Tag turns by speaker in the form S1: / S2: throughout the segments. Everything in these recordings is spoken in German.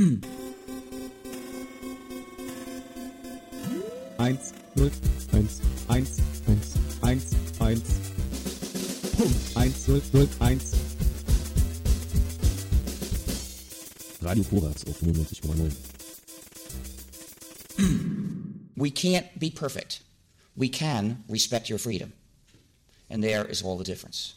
S1: Eins, null, eins, eins, eins, eins, eins. Punkt. Eins, null, null, eins. Radio Korax auf 99,9.
S2: We can't be perfect. We can respect your freedom. And there is all the difference.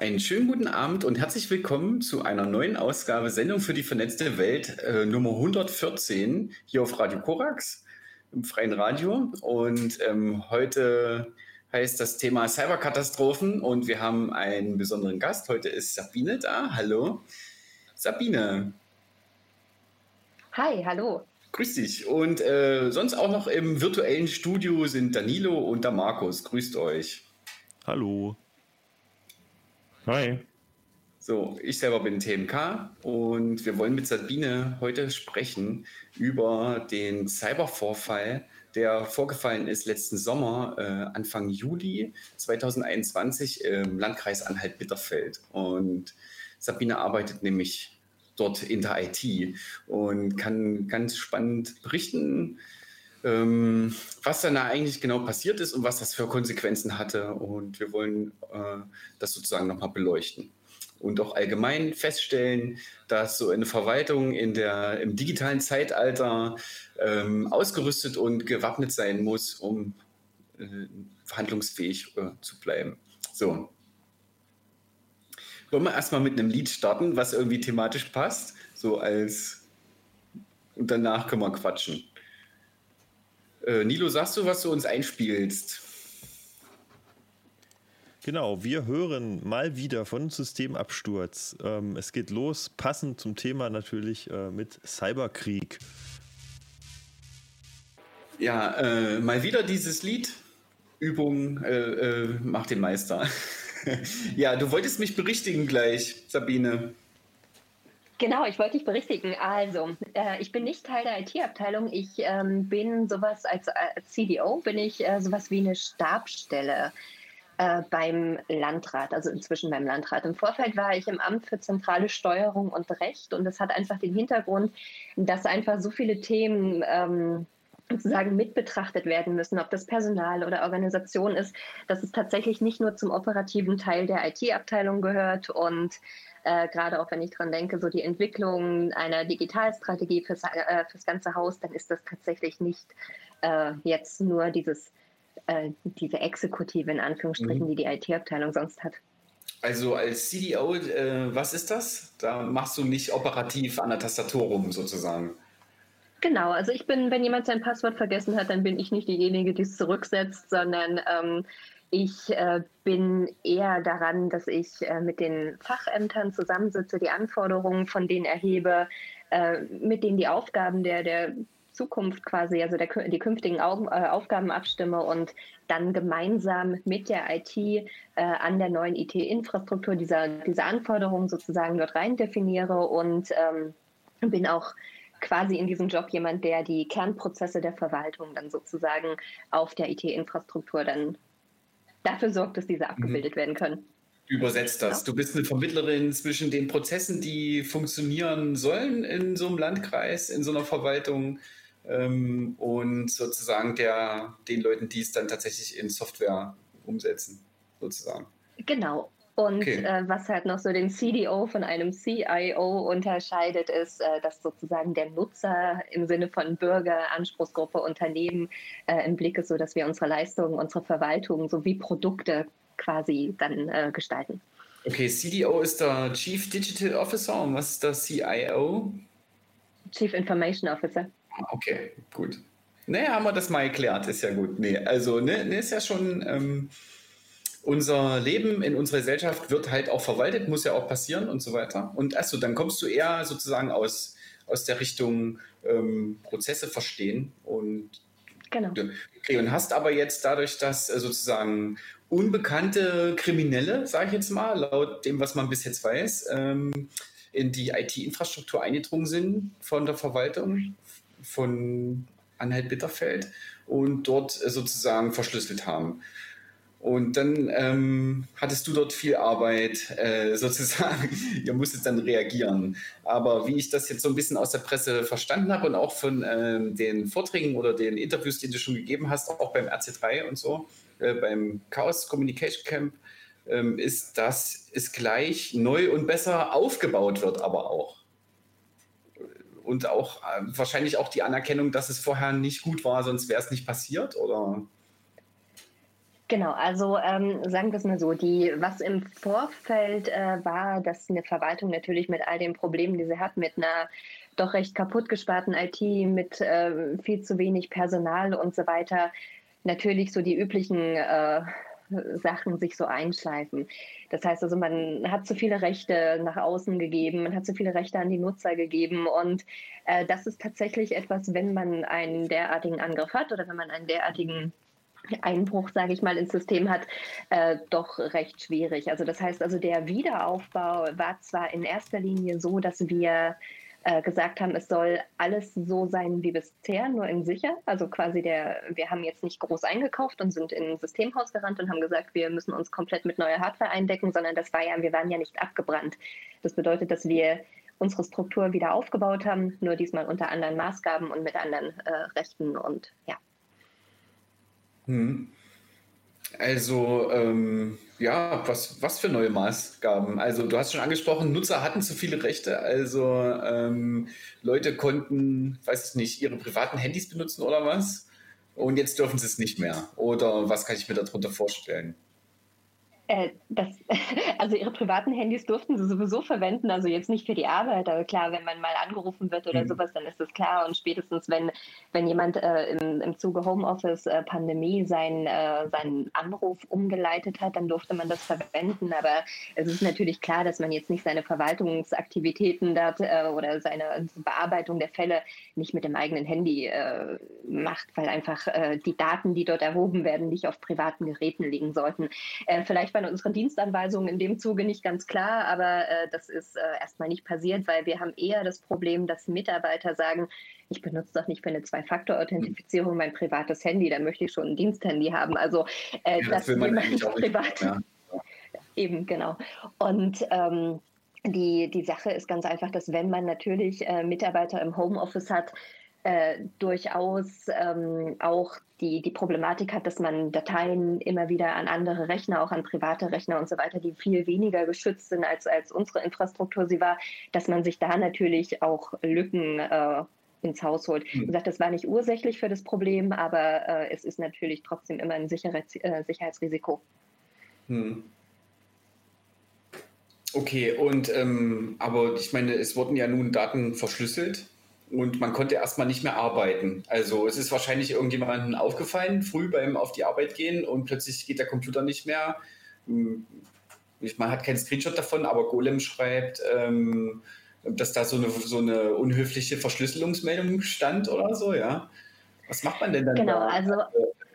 S3: Einen schönen guten Abend und herzlich willkommen zu einer neuen Ausgabe Sendung für die vernetzte Welt äh, Nummer 114 hier auf Radio Korax im freien Radio. Und ähm, heute heißt das Thema Cyberkatastrophen und wir haben einen besonderen Gast. Heute ist Sabine da. Hallo. Sabine.
S4: Hi, hallo.
S3: Grüß dich. Und äh, sonst auch noch im virtuellen Studio sind Danilo und der Markus. Grüßt euch.
S5: Hallo.
S6: Hi.
S3: So, ich selber bin TMK und wir wollen mit Sabine heute sprechen über den Cybervorfall, der vorgefallen ist letzten Sommer, äh, Anfang Juli 2021 im Landkreis Anhalt-Bitterfeld. Und Sabine arbeitet nämlich dort in der IT und kann ganz spannend berichten, ähm, was dann da eigentlich genau passiert ist und was das für Konsequenzen hatte. Und wir wollen äh, das sozusagen nochmal beleuchten. Und auch allgemein feststellen, dass so eine Verwaltung in der, im digitalen Zeitalter ähm, ausgerüstet und gewappnet sein muss, um äh, verhandlungsfähig äh, zu bleiben. So. Wollen wir erstmal mit einem Lied starten, was irgendwie thematisch passt, so als und danach können wir quatschen. Äh, Nilo, sagst du, was du uns einspielst?
S5: Genau, wir hören mal wieder von Systemabsturz. Ähm, es geht los, passend zum Thema natürlich äh, mit Cyberkrieg.
S3: Ja, äh, mal wieder dieses Lied. Übung äh, äh macht den Meister. ja, du wolltest mich berichtigen gleich, Sabine.
S4: Genau, ich wollte dich berichtigen. Also, äh, ich bin nicht Teil der IT-Abteilung. Ich ähm, bin sowas als, als CDO, bin ich äh, sowas wie eine Stabstelle äh, beim Landrat, also inzwischen beim Landrat. Im Vorfeld war ich im Amt für zentrale Steuerung und Recht und das hat einfach den Hintergrund, dass einfach so viele Themen ähm, sozusagen mit betrachtet werden müssen, ob das Personal oder Organisation ist, dass es tatsächlich nicht nur zum operativen Teil der IT-Abteilung gehört und äh, gerade auch wenn ich dran denke, so die Entwicklung einer Digitalstrategie fürs, äh, fürs ganze Haus, dann ist das tatsächlich nicht äh, jetzt nur dieses, äh, diese Exekutive in Anführungsstrichen, mhm. die die IT-Abteilung sonst hat.
S3: Also als CDO, äh, was ist das? Da machst du nicht operativ an der Tastatur rum sozusagen.
S4: Genau, also ich bin, wenn jemand sein Passwort vergessen hat, dann bin ich nicht diejenige, die es zurücksetzt, sondern ähm, ich äh, bin eher daran, dass ich äh, mit den Fachämtern zusammensitze, die Anforderungen von denen erhebe, äh, mit denen die Aufgaben der, der Zukunft quasi, also der, die künftigen Au äh, Aufgaben abstimme und dann gemeinsam mit der IT äh, an der neuen IT-Infrastruktur dieser, diese Anforderungen sozusagen dort rein definiere und ähm, bin auch quasi in diesem Job jemand, der die Kernprozesse der Verwaltung dann sozusagen auf der IT-Infrastruktur dann dafür sorgt, dass diese abgebildet mhm. werden können.
S3: Übersetzt das. Du bist eine Vermittlerin zwischen den Prozessen, die funktionieren sollen in so einem Landkreis, in so einer Verwaltung ähm, und sozusagen der, den Leuten, die es dann tatsächlich in Software umsetzen, sozusagen.
S4: Genau. Und okay. äh, was halt noch so den CDO von einem CIO unterscheidet, ist, äh, dass sozusagen der Nutzer im Sinne von Bürger, Anspruchsgruppe, Unternehmen äh, im Blick ist, so dass wir unsere Leistungen, unsere Verwaltung sowie Produkte quasi dann äh, gestalten.
S3: Okay, CDO ist der Chief Digital Officer und was ist der CIO?
S4: Chief Information Officer.
S3: Okay, gut. Naja, haben wir das mal erklärt, ist ja gut. Nee, also, ne, ne ist ja schon. Ähm, unser Leben in unserer Gesellschaft wird halt auch verwaltet, muss ja auch passieren und so weiter. Und achso, dann kommst du eher sozusagen aus, aus der Richtung ähm, Prozesse verstehen und
S4: Genau.
S3: Okay, und hast aber jetzt dadurch, dass äh, sozusagen unbekannte Kriminelle, sage ich jetzt mal, laut dem, was man bis jetzt weiß, ähm, in die IT-Infrastruktur eingedrungen sind von der Verwaltung von Anhalt-Bitterfeld und dort äh, sozusagen verschlüsselt haben. Und dann ähm, hattest du dort viel Arbeit, äh, sozusagen. Ihr musstet dann reagieren. Aber wie ich das jetzt so ein bisschen aus der Presse verstanden habe und auch von ähm, den Vorträgen oder den Interviews, die du schon gegeben hast, auch beim RC3 und so, äh, beim Chaos Communication Camp, ähm, ist, dass es gleich neu und besser aufgebaut wird, aber auch. Und auch äh, wahrscheinlich auch die Anerkennung, dass es vorher nicht gut war, sonst wäre es nicht passiert, oder?
S4: Genau, also ähm, sagen wir es mal so, die, was im Vorfeld äh, war, dass eine Verwaltung natürlich mit all den Problemen, die sie hat, mit einer doch recht kaputt gesparten IT, mit äh, viel zu wenig Personal und so weiter, natürlich so die üblichen äh, Sachen sich so einschleifen. Das heißt also, man hat zu viele Rechte nach außen gegeben, man hat zu viele Rechte an die Nutzer gegeben und äh, das ist tatsächlich etwas, wenn man einen derartigen Angriff hat oder wenn man einen derartigen Einbruch, sage ich mal, ins System hat, äh, doch recht schwierig. Also das heißt also, der Wiederaufbau war zwar in erster Linie so, dass wir äh, gesagt haben, es soll alles so sein wie bisher, nur in sicher. Also quasi der, wir haben jetzt nicht groß eingekauft und sind in ein Systemhaus gerannt und haben gesagt, wir müssen uns komplett mit neuer Hardware eindecken, sondern das war ja, wir waren ja nicht abgebrannt. Das bedeutet, dass wir unsere Struktur wieder aufgebaut haben, nur diesmal unter anderen Maßgaben und mit anderen äh, Rechten und ja.
S3: Hm. Also, ähm, ja, was, was für neue Maßgaben? Also, du hast schon angesprochen, Nutzer hatten zu viele Rechte. Also, ähm, Leute konnten, weiß ich nicht, ihre privaten Handys benutzen oder was? Und jetzt dürfen sie es nicht mehr. Oder was kann ich mir darunter vorstellen?
S4: Äh, das, also ihre privaten Handys durften sie sowieso verwenden, also jetzt nicht für die Arbeit, aber klar, wenn man mal angerufen wird oder mhm. sowas, dann ist das klar. Und spätestens, wenn, wenn jemand äh, im, im Zuge Homeoffice äh, Pandemie sein, äh, seinen Anruf umgeleitet hat, dann durfte man das verwenden. Aber es ist natürlich klar, dass man jetzt nicht seine Verwaltungsaktivitäten dort äh, oder seine Bearbeitung der Fälle nicht mit dem eigenen Handy macht, weil einfach die Daten, die dort erhoben werden, nicht auf privaten Geräten liegen sollten. vielleicht bei unseren Dienstanweisungen in dem Zuge nicht ganz klar, aber äh, das ist äh, erstmal nicht passiert, weil wir haben eher das Problem, dass Mitarbeiter sagen, ich benutze doch nicht für eine Zwei-Faktor-Authentifizierung mein privates Handy, da möchte ich schon ein Diensthandy haben. Also äh, ja, das, das will man nicht privat. Ja. Eben, genau. Und ähm, die, die Sache ist ganz einfach, dass wenn man natürlich äh, Mitarbeiter im Homeoffice hat, äh, durchaus ähm, auch die, die Problematik hat, dass man Dateien immer wieder an andere Rechner, auch an private Rechner und so weiter, die viel weniger geschützt sind, als, als unsere Infrastruktur sie war, dass man sich da natürlich auch Lücken äh, ins Haus holt. Wie gesagt, das war nicht ursächlich für das Problem, aber äh, es ist natürlich trotzdem immer ein Sicherheits äh, Sicherheitsrisiko. Hm.
S3: Okay, und ähm, aber ich meine, es wurden ja nun Daten verschlüsselt und man konnte erstmal nicht mehr arbeiten. Also es ist wahrscheinlich irgendjemandem aufgefallen, früh beim auf die Arbeit gehen und plötzlich geht der Computer nicht mehr. Hm, man hat keinen Screenshot davon, aber Golem schreibt, ähm, dass da so eine, so eine unhöfliche Verschlüsselungsmeldung stand oder so, ja. Was macht man denn dann?
S4: Genau, da? also.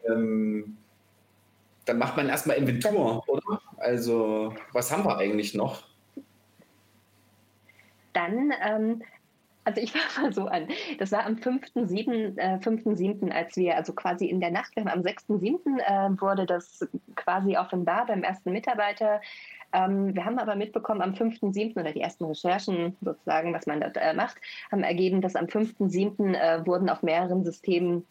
S3: Ähm, dann macht man erstmal Inventur, oder? Also, was haben wir eigentlich noch?
S4: Dann ähm, also ich fange mal so an. Das war am 5.7., äh, 5.7., als wir, also quasi in der Nacht, am 6.7. Äh, wurde das quasi offenbar beim ersten Mitarbeiter. Ähm, wir haben aber mitbekommen, am 5.7. oder die ersten Recherchen sozusagen, was man dort äh, macht, haben ergeben, dass am 5.7. Äh, wurden auf mehreren Systemen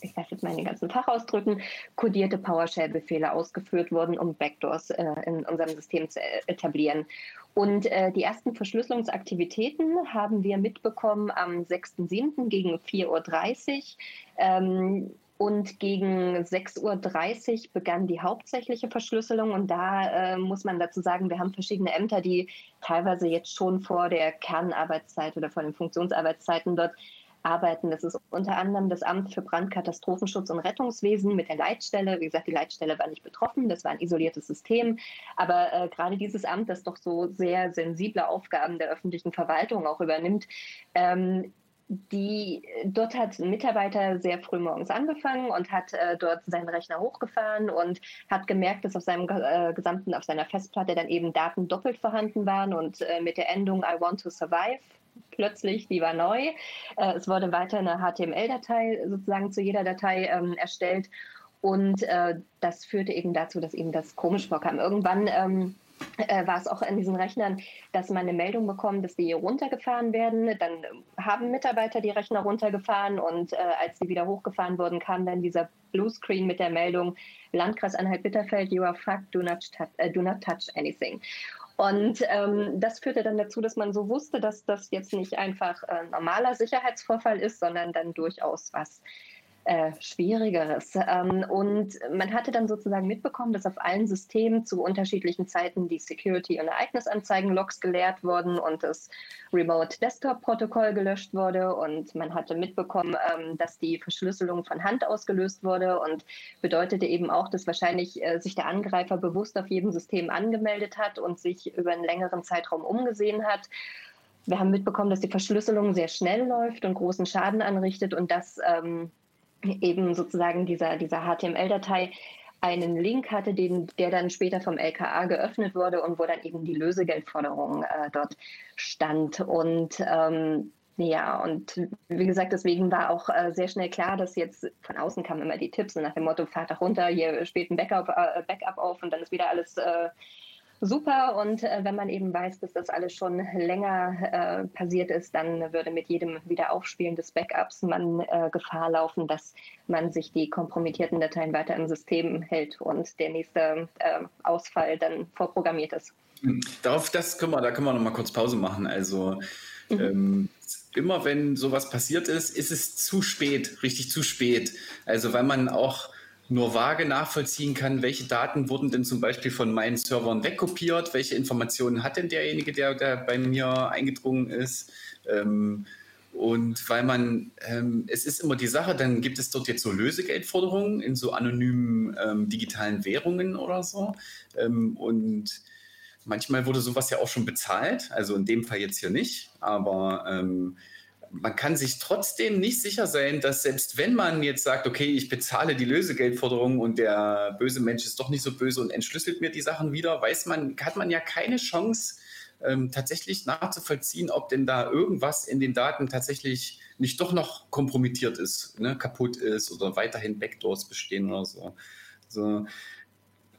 S4: ich darf jetzt meine ganzen Fachausdrücken, kodierte PowerShell-Befehle ausgeführt wurden, um Backdoors äh, in unserem System zu etablieren. Und äh, die ersten Verschlüsselungsaktivitäten haben wir mitbekommen am 6.7. gegen 4.30 Uhr. Ähm, und gegen 6.30 Uhr begann die hauptsächliche Verschlüsselung. Und da äh, muss man dazu sagen, wir haben verschiedene Ämter, die teilweise jetzt schon vor der Kernarbeitszeit oder vor den Funktionsarbeitszeiten dort arbeiten. Das ist unter anderem das Amt für Brandkatastrophenschutz und Rettungswesen mit der Leitstelle. Wie gesagt, die Leitstelle war nicht betroffen, das war ein isoliertes System. Aber äh, gerade dieses Amt, das doch so sehr sensible Aufgaben der öffentlichen Verwaltung auch übernimmt, ähm, die dort hat ein Mitarbeiter sehr früh morgens angefangen und hat äh, dort seinen Rechner hochgefahren und hat gemerkt, dass auf seinem äh, gesamten, auf seiner Festplatte dann eben Daten doppelt vorhanden waren und äh, mit der Endung I want to survive plötzlich, die war neu. Äh, es wurde weiter eine HTML-Datei sozusagen zu jeder Datei ähm, erstellt. Und äh, das führte eben dazu, dass ihm das komisch vorkam. Irgendwann ähm, äh, war es auch an diesen Rechnern, dass man eine Meldung bekommt, dass die runtergefahren werden. Dann haben Mitarbeiter die Rechner runtergefahren und äh, als die wieder hochgefahren wurden, kam dann dieser Bluescreen mit der Meldung Landkreis Anhalt-Bitterfeld, you are fucked, do not, uh, do not touch anything. Und ähm, das führte dann dazu, dass man so wusste, dass das jetzt nicht einfach äh, normaler Sicherheitsvorfall ist, sondern dann durchaus was äh, Schwierigeres. Ähm, und man hatte dann sozusagen mitbekommen, dass auf allen Systemen zu unterschiedlichen Zeiten die Security- und Ereignisanzeigen-Logs geleert wurden und das Remote Desktop-Protokoll gelöscht wurde. Und man hatte mitbekommen, ähm, dass die Verschlüsselung von Hand ausgelöst wurde und bedeutete eben auch, dass wahrscheinlich äh, sich der Angreifer bewusst auf jedem System angemeldet hat und sich über einen längeren Zeitraum umgesehen hat. Wir haben mitbekommen, dass die Verschlüsselung sehr schnell läuft und großen Schaden anrichtet und dass ähm, eben sozusagen dieser, dieser HTML-Datei einen Link hatte, den, der dann später vom LKA geöffnet wurde und wo dann eben die Lösegeldforderung äh, dort stand. Und ähm, ja, und wie gesagt, deswegen war auch äh, sehr schnell klar, dass jetzt von außen kamen immer die Tipps nach dem Motto, fahrt doch runter, hier spielt ein Backup, äh, Backup auf und dann ist wieder alles äh, super. Und äh, wenn man eben weiß, dass das alles schon länger äh, passiert ist, dann würde mit jedem Wiederaufspielen des Backups man äh, Gefahr laufen, dass man sich die kompromittierten Dateien weiter im System hält und der nächste äh, Ausfall dann vorprogrammiert ist.
S3: Darauf, das können wir, da können wir noch mal kurz Pause machen. Also mhm. ähm, immer wenn sowas passiert ist, ist es zu spät, richtig zu spät. Also weil man auch nur vage nachvollziehen kann, welche Daten wurden denn zum Beispiel von meinen Servern wegkopiert, welche Informationen hat denn derjenige, der, der bei mir eingedrungen ist. Ähm, und weil man, ähm, es ist immer die Sache, dann gibt es dort jetzt so Lösegeldforderungen in so anonymen ähm, digitalen Währungen oder so. Ähm, und manchmal wurde sowas ja auch schon bezahlt, also in dem Fall jetzt hier nicht, aber ähm, man kann sich trotzdem nicht sicher sein, dass selbst wenn man jetzt sagt, okay, ich bezahle die Lösegeldforderung und der böse Mensch ist doch nicht so böse und entschlüsselt mir die Sachen wieder, weiß man, hat man ja keine Chance, ähm, tatsächlich nachzuvollziehen, ob denn da irgendwas in den Daten tatsächlich nicht doch noch kompromittiert ist, ne, kaputt ist oder weiterhin Backdoors bestehen oder so. so.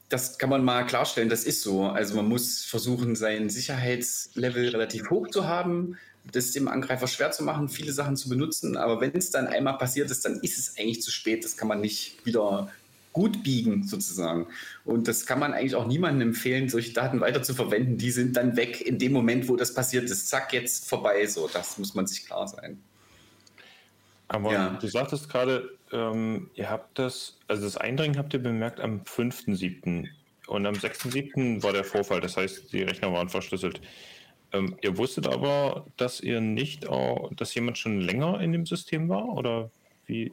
S3: Das kann man mal klarstellen, das ist so. Also man muss versuchen, sein Sicherheitslevel relativ hoch zu haben das dem Angreifer schwer zu machen, viele Sachen zu benutzen. Aber wenn es dann einmal passiert ist, dann ist es eigentlich zu spät. Das kann man nicht wieder gut biegen, sozusagen. Und das kann man eigentlich auch niemandem empfehlen, solche Daten weiter zu verwenden. Die sind dann weg in dem Moment, wo das passiert ist. Zack, jetzt vorbei. So, das muss man sich klar sein.
S6: Aber ja. du sagtest gerade, ähm, ihr habt das, also das Eindringen habt ihr bemerkt am 5.7. Und am 6.7. war der Vorfall. Das heißt, die Rechner waren verschlüsselt. Ähm, ihr wusstet aber, dass ihr nicht, auch, dass jemand schon länger in dem System war oder wie?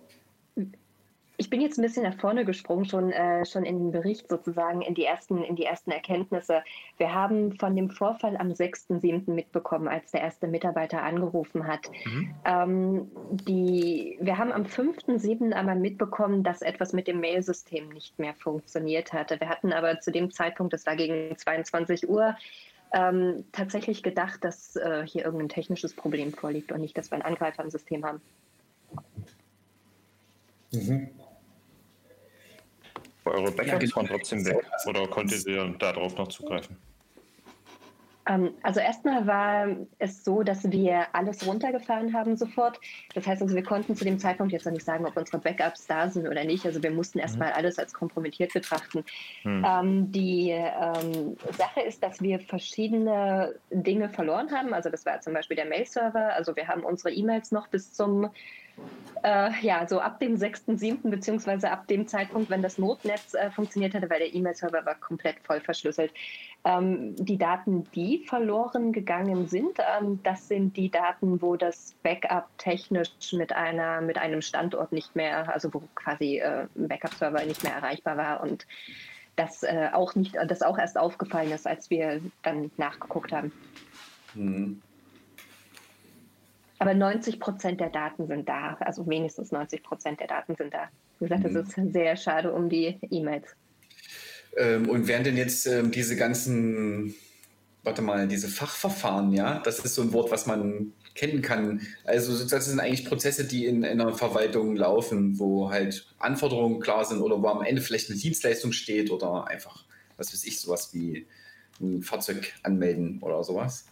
S4: Ich bin jetzt ein bisschen nach vorne gesprungen, schon, äh, schon in den Bericht sozusagen, in die, ersten, in die ersten Erkenntnisse. Wir haben von dem Vorfall am 6.7. mitbekommen, als der erste Mitarbeiter angerufen hat. Mhm. Ähm, die, wir haben am 5.7. einmal mitbekommen, dass etwas mit dem Mailsystem nicht mehr funktioniert hatte. Wir hatten aber zu dem Zeitpunkt, das war gegen 22 Uhr, ähm, tatsächlich gedacht, dass äh, hier irgendein technisches Problem vorliegt und nicht, dass wir einen Angreifer im System haben.
S6: Mhm. Eure Backups waren trotzdem weg oder konntet ihr darauf noch zugreifen?
S4: Ähm, also erstmal war es so, dass wir alles runtergefahren haben sofort. Das heißt also, wir konnten zu dem Zeitpunkt jetzt noch nicht sagen, ob unsere Backups da sind oder nicht. Also wir mussten mhm. erstmal alles als kompromittiert betrachten. Mhm. Ähm, die ähm, Sache ist, dass wir verschiedene Dinge verloren haben. Also das war zum Beispiel der Mail-Server. Also wir haben unsere E-Mails noch bis zum äh, ja, so ab dem 6.7. beziehungsweise ab dem Zeitpunkt, wenn das Notnetz äh, funktioniert hatte, weil der E-Mail-Server war komplett voll verschlüsselt. Ähm, die Daten, die verloren gegangen sind, ähm, das sind die Daten, wo das Backup technisch mit einer mit einem Standort nicht mehr, also wo quasi äh, ein Backup-Server nicht mehr erreichbar war und das äh, auch nicht, das auch erst aufgefallen ist, als wir dann nachgeguckt haben. Mhm. Aber 90 Prozent der Daten sind da, also wenigstens 90 Prozent der Daten sind da. Wie gesagt, mhm. das ist sehr schade um die E-Mails.
S3: Ähm, und wären denn jetzt ähm, diese ganzen, warte mal, diese Fachverfahren, ja, das ist so ein Wort, was man kennen kann. Also das sind eigentlich Prozesse, die in, in einer Verwaltung laufen, wo halt Anforderungen klar sind oder wo am Ende vielleicht eine Dienstleistung steht oder einfach, was weiß ich, sowas wie ein Fahrzeug anmelden oder sowas.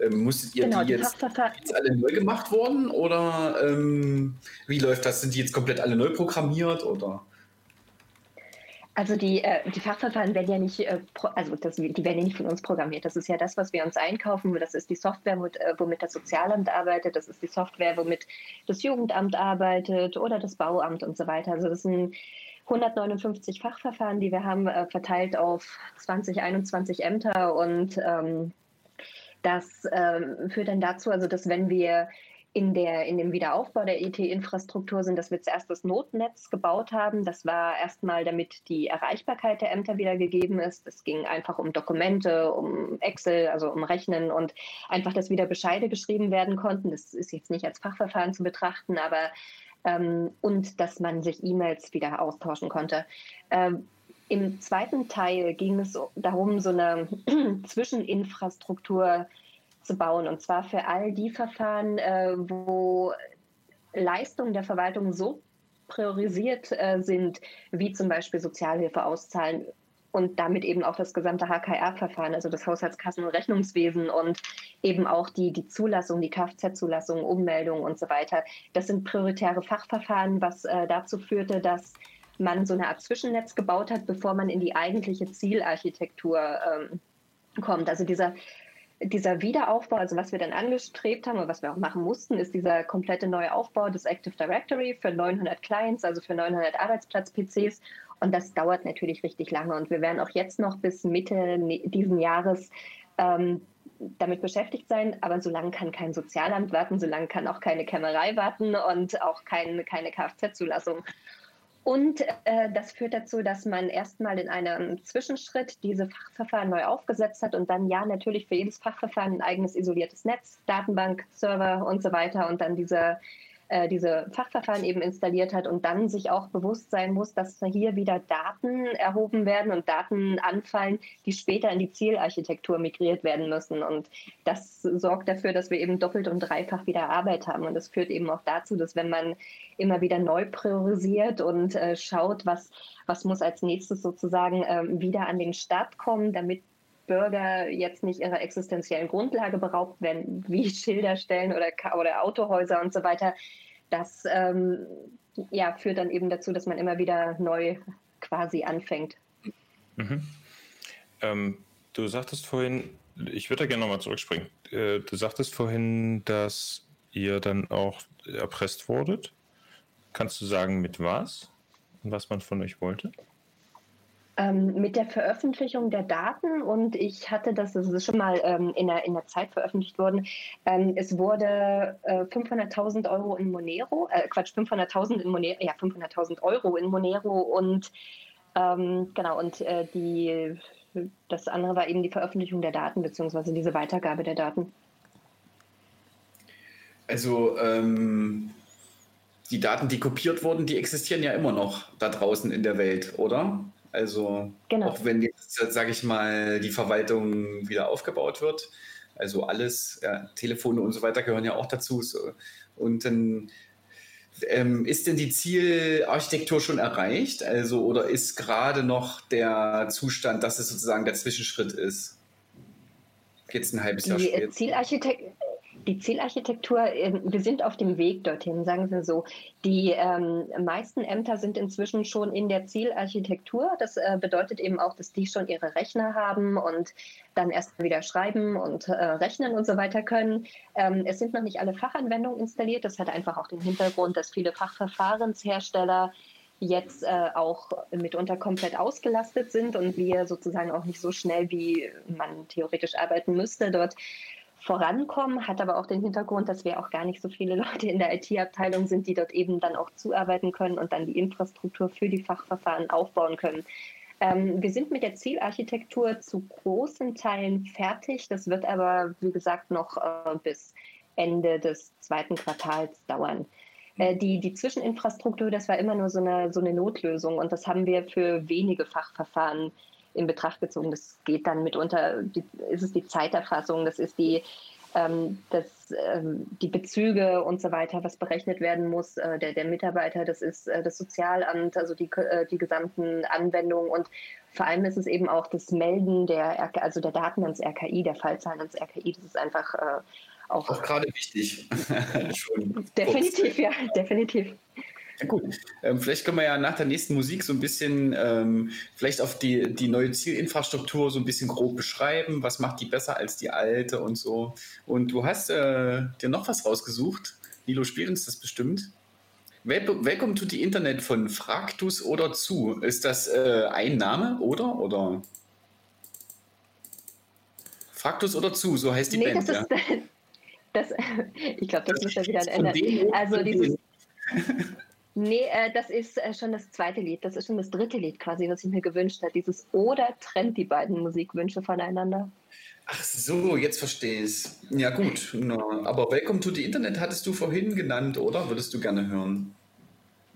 S3: Ähm, musstet ihr genau, die, die jetzt, jetzt, alle neu gemacht worden oder ähm, wie läuft das? Sind die jetzt komplett alle neu programmiert oder?
S4: Also die, äh, die Fachverfahren werden ja nicht, äh, also das, die werden ja nicht von uns programmiert. Das ist ja das, was wir uns einkaufen. Das ist die Software, womit, äh, womit das Sozialamt arbeitet. Das ist die Software, womit das Jugendamt arbeitet oder das Bauamt und so weiter. Also das sind 159 Fachverfahren, die wir haben, äh, verteilt auf 20, 21 Ämter und ähm, das ähm, führt dann dazu, also dass wenn wir in, der, in dem Wiederaufbau der IT-Infrastruktur sind, dass wir zuerst das Notnetz gebaut haben. Das war erstmal, damit die Erreichbarkeit der Ämter wieder gegeben ist. Es ging einfach um Dokumente, um Excel, also um Rechnen und einfach, dass wieder Bescheide geschrieben werden konnten. Das ist jetzt nicht als Fachverfahren zu betrachten, aber ähm, und dass man sich E-Mails wieder austauschen konnte. Ähm, Im zweiten Teil ging es darum, so eine Zwischeninfrastruktur zu bauen. Und zwar für all die Verfahren, äh, wo Leistungen der Verwaltung so priorisiert äh, sind, wie zum Beispiel Sozialhilfe auszahlen und damit eben auch das gesamte HKR-Verfahren, also das Haushaltskassen- und Rechnungswesen und eben auch die, die Zulassung, die Kfz-Zulassung, Ummeldung und so weiter. Das sind prioritäre Fachverfahren, was äh, dazu führte, dass man so eine Art Zwischennetz gebaut hat, bevor man in die eigentliche Zielarchitektur ähm, kommt. Also dieser dieser Wiederaufbau, also was wir dann angestrebt haben und was wir auch machen mussten, ist dieser komplette neue Aufbau des Active Directory für 900 Clients, also für 900 Arbeitsplatz-PCs. Und das dauert natürlich richtig lange. Und wir werden auch jetzt noch bis Mitte ne-, diesen Jahres ähm, damit beschäftigt sein. Aber so lange kann kein Sozialamt warten, so lange kann auch keine Kämmerei warten und auch kein, keine Kfz-Zulassung. Und äh, das führt dazu, dass man erstmal in einem Zwischenschritt diese Fachverfahren neu aufgesetzt hat und dann ja natürlich für jedes Fachverfahren ein eigenes isoliertes Netz, Datenbank, Server und so weiter und dann diese äh, diese Fachverfahren eben installiert hat und dann sich auch bewusst sein muss, dass hier wieder Daten erhoben werden und Daten anfallen, die später in die Zielarchitektur migriert werden müssen. Und das sorgt dafür, dass wir eben doppelt und dreifach wieder Arbeit haben. Und das führt eben auch dazu, dass wenn man immer wieder neu priorisiert und äh, schaut, was, was muss als nächstes sozusagen äh, wieder an den Start kommen, damit Bürger jetzt nicht ihrer existenziellen Grundlage beraubt werden, wie Schilder stellen oder, oder Autohäuser und so weiter. Das ähm, ja, führt dann eben dazu, dass man immer wieder neu quasi anfängt.
S6: Mhm. Ähm, du sagtest vorhin, ich würde da gerne nochmal zurückspringen. Äh, du sagtest vorhin, dass ihr dann auch erpresst wurdet. Kannst du sagen, mit was und was man von euch wollte?
S4: Ähm, mit der Veröffentlichung der Daten und ich hatte das, das ist schon mal ähm, in, der, in der Zeit veröffentlicht worden, ähm, es wurde äh, 500.000 Euro in Monero, äh, Quatsch, 500.000 in Monero, ja 500.000 Euro in Monero und ähm, genau und äh, die, das andere war eben die Veröffentlichung der Daten beziehungsweise diese Weitergabe der Daten.
S3: Also ähm, die Daten, die kopiert wurden, die existieren ja immer noch da draußen in der Welt, oder? Also genau. auch wenn jetzt, sage ich mal, die Verwaltung wieder aufgebaut wird, also alles, ja, Telefone und so weiter gehören ja auch dazu. So. Und dann ähm, ist denn die Zielarchitektur schon erreicht? Also, oder ist gerade noch der Zustand, dass es sozusagen der Zwischenschritt ist? Jetzt ein halbes Jahr später.
S4: Zielarchitekt die Zielarchitektur, ähm, wir sind auf dem Weg dorthin, sagen wir so. Die ähm, meisten Ämter sind inzwischen schon in der Zielarchitektur. Das äh, bedeutet eben auch, dass die schon ihre Rechner haben und dann erst wieder schreiben und äh, rechnen und so weiter können. Ähm, es sind noch nicht alle Fachanwendungen installiert. Das hat einfach auch den Hintergrund, dass viele Fachverfahrenshersteller jetzt äh, auch mitunter komplett ausgelastet sind und wir sozusagen auch nicht so schnell, wie man theoretisch arbeiten müsste, dort vorankommen, hat aber auch den Hintergrund, dass wir auch gar nicht so viele Leute in der IT-Abteilung sind, die dort eben dann auch zuarbeiten können und dann die Infrastruktur für die Fachverfahren aufbauen können. Ähm, wir sind mit der Zielarchitektur zu großen Teilen fertig. Das wird aber, wie gesagt, noch äh, bis Ende des zweiten Quartals dauern. Äh, die, die Zwischeninfrastruktur, das war immer nur so eine, so eine Notlösung und das haben wir für wenige Fachverfahren in Betracht gezogen. Das geht dann mitunter, die, ist es die Zeiterfassung, das ist die ähm, dass ähm, die Bezüge und so weiter, was berechnet werden muss, äh, der, der Mitarbeiter, das ist äh, das Sozialamt, also die, äh, die gesamten Anwendungen und vor allem ist es eben auch das Melden der, also der Daten ans RKI, der Fallzahlen ans RKI, das ist einfach äh, auch,
S3: auch gerade wichtig.
S4: definitiv, ja, definitiv.
S3: Ja, gut. Ähm, vielleicht können wir ja nach der nächsten Musik so ein bisschen ähm, vielleicht auf die, die neue Zielinfrastruktur so ein bisschen grob beschreiben. Was macht die besser als die alte und so? Und du hast äh, dir noch was rausgesucht. Nilo spielt uns das bestimmt. Welcome to the Internet von Fraktus oder zu. Ist das äh, ein Name oder? oder? Fraktus oder zu, so heißt die nee, Band. Das ist, ja.
S4: das, ich glaube, das, das muss ja wieder ein Ende. Also dieses. Nee, äh, das ist äh, schon das zweite Lied. Das ist schon das dritte Lied quasi, was ich mir gewünscht habe. Dieses Oder trennt die beiden Musikwünsche voneinander.
S3: Ach so, jetzt verstehe ich es. Ja gut, na, aber Welcome to the Internet hattest du vorhin genannt, oder? Würdest du gerne hören?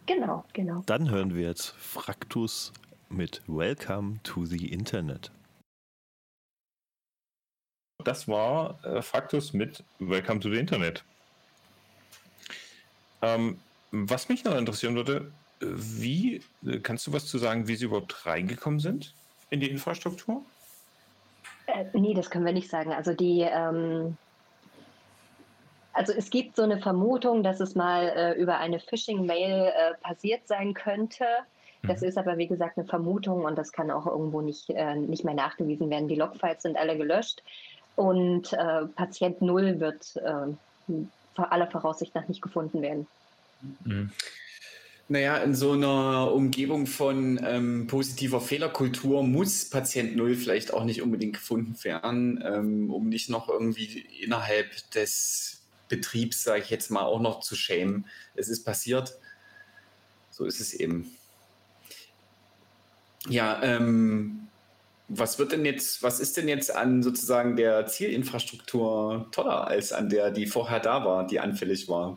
S4: Genau, genau.
S5: Dann hören wir jetzt Fraktus mit Welcome to the Internet.
S6: Das war äh, Fraktus mit Welcome to the Internet. Ähm, was mich noch interessieren würde, wie, kannst du was zu sagen, wie sie überhaupt reingekommen sind in die Infrastruktur?
S4: Äh, nee, das können wir nicht sagen. Also die, ähm, also es gibt so eine Vermutung, dass es mal äh, über eine Phishing-Mail äh, passiert sein könnte. Das mhm. ist aber wie gesagt eine Vermutung und das kann auch irgendwo nicht, äh, nicht mehr nachgewiesen werden. Die Logfiles sind alle gelöscht und äh, Patient Null wird äh, aller Voraussicht nach nicht gefunden werden.
S3: Mhm. Naja, in so einer Umgebung von ähm, positiver Fehlerkultur muss Patient Null vielleicht auch nicht unbedingt gefunden werden, ähm, um nicht noch irgendwie innerhalb des Betriebs, sage ich jetzt mal, auch noch zu schämen. Es ist passiert. So ist es eben. Ja, ähm, was wird denn jetzt, was ist denn jetzt an sozusagen der Zielinfrastruktur toller als an der, die vorher da war, die anfällig war?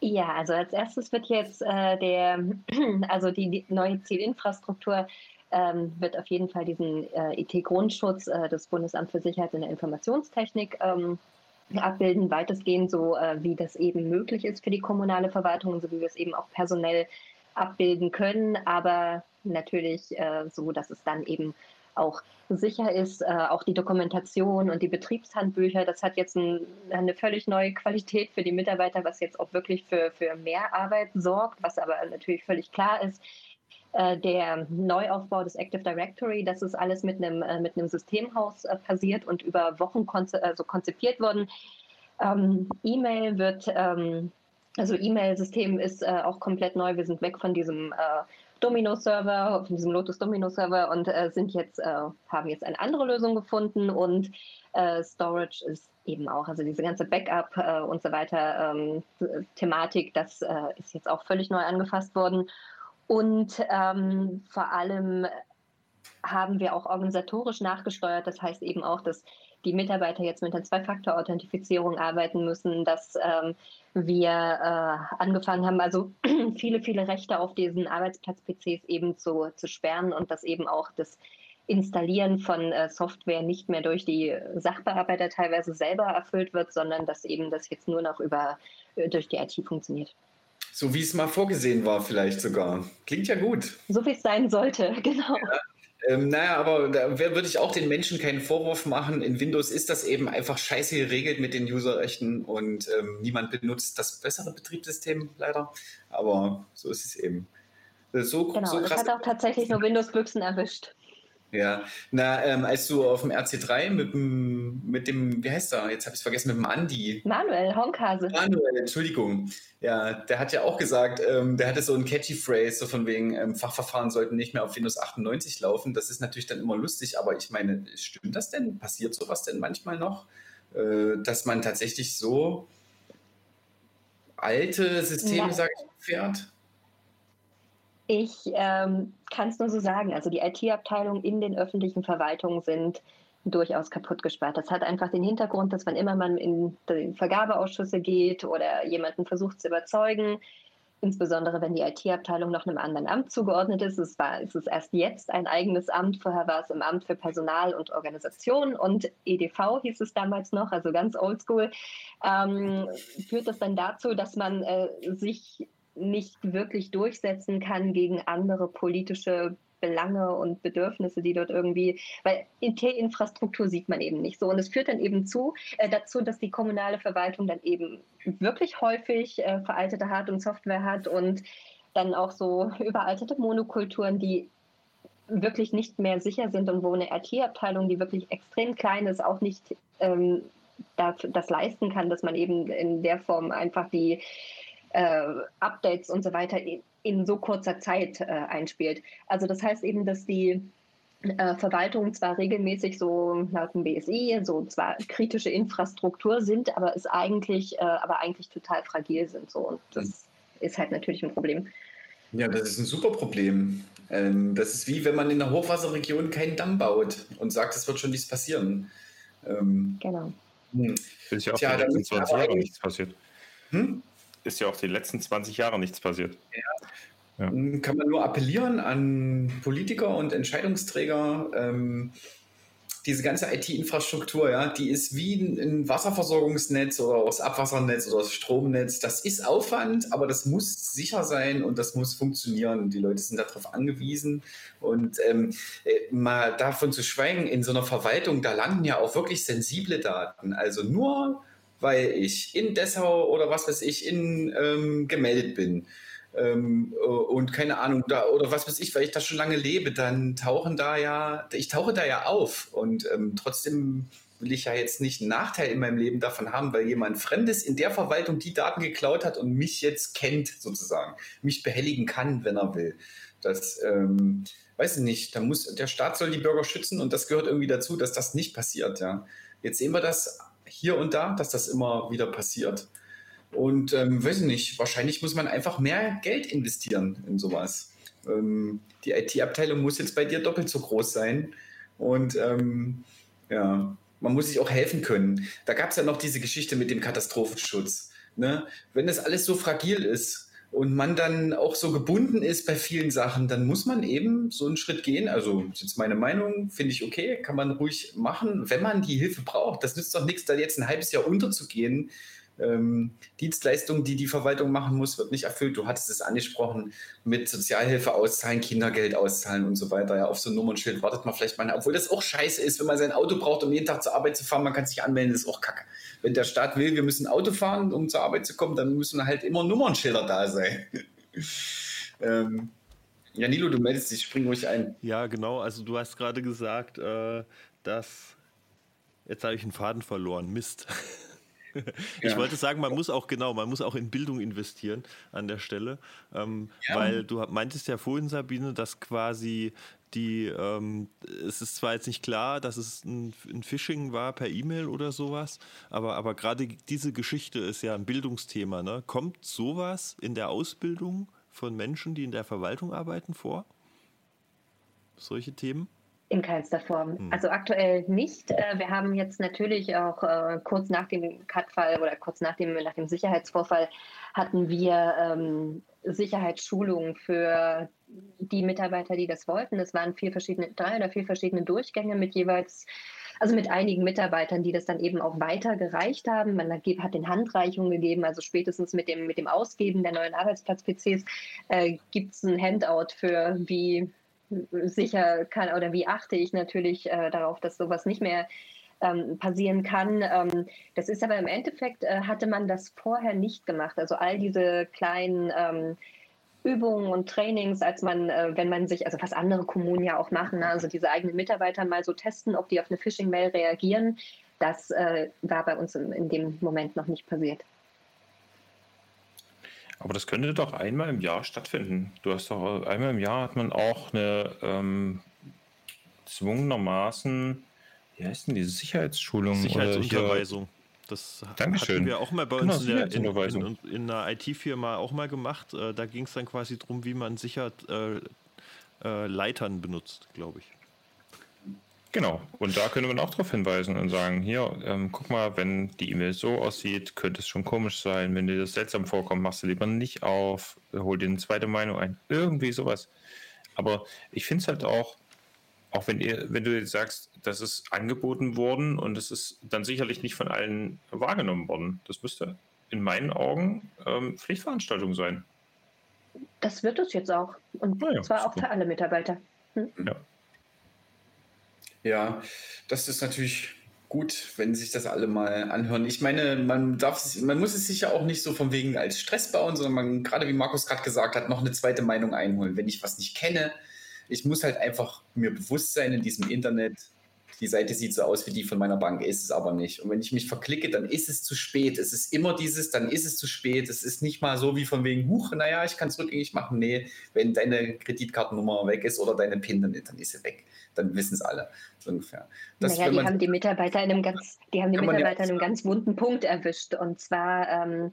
S4: Ja, also als erstes wird jetzt äh, der, also die, neue Zielinfrastruktur ähm, wird auf jeden Fall diesen äh, IT-Grundschutz äh, des Bundesamts für Sicherheit in der Informationstechnik ähm, abbilden, weitestgehend so, äh, wie das eben möglich ist für die kommunale Verwaltung, so wie wir es eben auch personell abbilden können, aber natürlich äh, so, dass es dann eben auch sicher ist. Äh, auch die Dokumentation und die Betriebshandbücher, das hat jetzt ein, eine völlig neue Qualität für die Mitarbeiter, was jetzt auch wirklich für, für mehr Arbeit sorgt, was aber natürlich völlig klar ist. Äh, der Neuaufbau des Active Directory, das ist alles mit einem, äh, mit einem Systemhaus äh, passiert und über Wochen konze also konzipiert worden. Ähm, E-Mail wird, ähm, also E-Mail-System ist äh, auch komplett neu. Wir sind weg von diesem äh, Domino-Server, auf diesem Lotus Domino-Server und äh, sind jetzt, äh, haben jetzt eine andere Lösung gefunden und äh, Storage ist eben auch, also diese ganze Backup äh, und so weiter ähm, Thematik, das äh, ist jetzt auch völlig neu angefasst worden. Und ähm, vor allem haben wir auch organisatorisch nachgesteuert. Das heißt eben auch, dass die Mitarbeiter jetzt mit der Zwei-Faktor-Authentifizierung arbeiten müssen, dass ähm, wir äh, angefangen haben, also viele, viele Rechte auf diesen Arbeitsplatz-PCs eben zu, zu sperren und dass eben auch das Installieren von äh, Software nicht mehr durch die Sachbearbeiter teilweise selber erfüllt wird, sondern dass eben das jetzt nur noch über, äh, durch die IT funktioniert.
S3: So wie es mal vorgesehen war, vielleicht sogar. Klingt ja gut.
S4: So wie es sein sollte, genau. Ja.
S3: Ähm, naja, aber da würde ich auch den Menschen keinen Vorwurf machen. In Windows ist das eben einfach scheiße geregelt mit den Userrechten und ähm, niemand benutzt das bessere Betriebssystem leider. Aber so ist es eben.
S4: So, genau, so krass. das hat auch tatsächlich nur Windows-Büchsen erwischt.
S3: Ja, na, ähm, als du auf dem RC3 mit dem, mit dem, wie heißt er? Jetzt habe ich es vergessen, mit dem Andi.
S4: Manuel Honkhase.
S3: Manuel, Entschuldigung. Ja, der hat ja auch gesagt, ähm, der hatte so ein catchy Phrase, so von wegen, ähm, Fachverfahren sollten nicht mehr auf Windows 98 laufen. Das ist natürlich dann immer lustig, aber ich meine, stimmt das denn? Passiert sowas denn manchmal noch? Äh, dass man tatsächlich so alte Systeme, ja. sag ich, fährt?
S4: Ich ähm, kann es nur so sagen. Also die IT-Abteilungen in den öffentlichen Verwaltungen sind durchaus kaputt gespart. Das hat einfach den Hintergrund, dass wann immer man in die Vergabeausschüsse geht oder jemanden versucht zu überzeugen, insbesondere wenn die IT-Abteilung noch einem anderen Amt zugeordnet ist. Es, war, es ist erst jetzt ein eigenes Amt, vorher war es im Amt für Personal und Organisation und EDV hieß es damals noch, also ganz oldschool, ähm, führt das dann dazu, dass man äh, sich nicht wirklich durchsetzen kann gegen andere politische Belange und Bedürfnisse, die dort irgendwie, weil IT-Infrastruktur sieht man eben nicht so. Und es führt dann eben zu, äh, dazu, dass die kommunale Verwaltung dann eben wirklich häufig äh, veraltete Hard- und Software hat und dann auch so überaltete Monokulturen, die wirklich nicht mehr sicher sind und wo eine IT-Abteilung, die wirklich extrem klein ist, auch nicht ähm, das, das leisten kann, dass man eben in der Form einfach die äh, Updates und so weiter in so kurzer Zeit äh, einspielt. Also das heißt eben, dass die äh, Verwaltungen zwar regelmäßig so laut dem BSI so zwar kritische Infrastruktur sind, aber es eigentlich, äh, aber eigentlich total fragil sind so und das mhm. ist halt natürlich ein Problem.
S3: Ja, das ist ein super Problem. Ähm, das ist wie wenn man in einer Hochwasserregion keinen Damm baut und sagt, es wird schon nichts passieren.
S4: Ähm, genau.
S6: Hm. Ist ja auch Tja, die letzten 20 Jahre nichts passiert. Hm? Ist ja auch die letzten 20 Jahre nichts passiert.
S3: Ja. Ja. Kann man nur appellieren an Politiker und Entscheidungsträger. Ähm, diese ganze IT-Infrastruktur, ja, die ist wie ein Wasserversorgungsnetz oder das Abwassernetz oder das Stromnetz. Das ist Aufwand, aber das muss sicher sein und das muss funktionieren. Die Leute sind darauf angewiesen. Und ähm, äh, mal davon zu schweigen, in so einer Verwaltung, da landen ja auch wirklich sensible Daten. Also nur weil ich in Dessau oder was weiß ich in ähm, gemeldet bin. Ähm, äh, und keine Ahnung, da, oder was weiß ich, weil ich da schon lange lebe, dann tauchen da ja, ich tauche da ja auf. Und ähm, trotzdem will ich ja jetzt nicht einen Nachteil in meinem Leben davon haben, weil jemand Fremdes in der Verwaltung die Daten geklaut hat und mich jetzt kennt, sozusagen, mich behelligen kann, wenn er will. Das, ähm, weiß ich nicht, da muss, der Staat soll die Bürger schützen und das gehört irgendwie dazu, dass das nicht passiert, ja. Jetzt sehen wir das hier und da, dass das immer wieder passiert. Und ähm, weiß ich nicht, wahrscheinlich muss man einfach mehr Geld investieren in sowas. Ähm, die IT-Abteilung muss jetzt bei dir doppelt so groß sein. Und ähm, ja, man muss sich auch helfen können. Da gab es ja noch diese Geschichte mit dem Katastrophenschutz. Ne? Wenn das alles so fragil ist, und man dann auch so gebunden ist bei vielen Sachen, dann muss man eben so einen Schritt gehen. Also, das ist jetzt meine Meinung, finde ich okay, kann man ruhig machen, wenn man die Hilfe braucht. Das nützt doch nichts, da jetzt ein halbes Jahr unterzugehen, ähm, Dienstleistungen, die die Verwaltung machen muss, wird nicht erfüllt. Du hattest es angesprochen mit Sozialhilfe auszahlen, Kindergeld auszahlen und so weiter. Ja, auf so ein Nummernschild wartet man vielleicht mal, obwohl das auch scheiße ist, wenn man sein Auto braucht, um jeden Tag zur Arbeit zu fahren. Man kann sich anmelden, das ist auch kacke. Wenn der Staat will, wir müssen Auto fahren, um zur Arbeit zu kommen, dann müssen halt immer Nummernschilder da sein. ähm, ja, Nilo, du meldest dich, spring ruhig ein.
S5: Ja, genau. Also du hast gerade gesagt, äh, dass jetzt habe ich einen Faden verloren. Mist. ich ja. wollte sagen, man muss auch genau, man muss auch in Bildung investieren an der Stelle, ähm, ja. weil du meintest ja vorhin, Sabine, dass quasi die, ähm, es ist zwar jetzt nicht klar, dass es ein, ein Phishing war per E-Mail oder sowas, aber, aber gerade diese Geschichte ist ja ein Bildungsthema. Ne? Kommt sowas in der Ausbildung von Menschen, die in der Verwaltung arbeiten, vor? Solche Themen?
S4: In keinster Form. Hm. Also aktuell nicht. Äh, wir haben jetzt natürlich auch äh, kurz nach dem Cut-Fall oder kurz nach dem, nach dem Sicherheitsvorfall hatten wir ähm, Sicherheitsschulungen für die Mitarbeiter, die das wollten. Es waren vier verschiedene, drei oder vier verschiedene Durchgänge mit jeweils also mit einigen Mitarbeitern, die das dann eben auch weitergereicht haben. Man hat den Handreichungen gegeben, also spätestens mit dem, mit dem Ausgeben der neuen Arbeitsplatz-PCs äh, gibt es ein Handout für wie sicher kann oder wie achte ich natürlich äh, darauf, dass sowas nicht mehr ähm, passieren kann. Ähm, das ist aber im Endeffekt, äh, hatte man das vorher nicht gemacht. Also all diese kleinen ähm, Übungen und Trainings, als man, äh, wenn man sich, also was andere Kommunen ja auch machen, ne, also diese eigenen Mitarbeiter mal so testen, ob die auf eine Phishing-Mail reagieren, das äh, war bei uns in, in dem Moment noch nicht passiert.
S6: Aber das könnte doch einmal im Jahr stattfinden. Du hast doch einmal im Jahr hat man auch eine ähm, zwungenermaßen, wie heißt denn diese Sicherheitsschulung?
S5: Sicherheitsunterweisung. Das
S6: Dankeschön.
S5: hatten wir auch mal bei uns genau, in, der, in, in, in, einer IT-Firma auch mal gemacht. Äh, da ging es dann quasi darum, wie man sicher äh, äh, Leitern benutzt, glaube ich.
S6: Genau, und da könnte man auch darauf hinweisen und sagen, hier, ähm, guck mal, wenn die E-Mail so aussieht, könnte es schon komisch sein. Wenn dir das seltsam vorkommt, machst du lieber nicht auf, hol dir eine zweite Meinung ein. Irgendwie sowas. Aber ich finde es halt auch, auch wenn ihr, wenn du jetzt sagst, das ist angeboten worden und es ist dann sicherlich nicht von allen wahrgenommen worden. Das müsste in meinen Augen ähm, Pflichtveranstaltung sein.
S4: Das wird es jetzt auch. Und ja, zwar auch für alle Mitarbeiter. Hm?
S3: Ja. Ja, das ist natürlich gut, wenn sich das alle mal anhören. Ich meine, man darf, man muss es sich ja auch nicht so von wegen als Stress bauen, sondern man, gerade wie Markus gerade gesagt hat, noch eine zweite Meinung einholen. Wenn ich was nicht kenne, ich muss halt einfach mir bewusst sein in diesem Internet, die Seite sieht so aus wie die von meiner Bank, ist es aber nicht. Und wenn ich mich verklicke, dann ist es zu spät. Es ist immer dieses, dann ist es zu spät. Es ist nicht mal so wie von wegen, huch, naja, ich kann es rückgängig machen. Nee, wenn deine Kreditkartennummer weg ist oder deine PIN, dann, dann ist sie weg. Dann wissen es alle, so ungefähr.
S4: Das, naja, die haben die Mitarbeiter in einem ganz, die haben die Mitarbeiter in einem ganz wunden Punkt erwischt. Und zwar, ähm,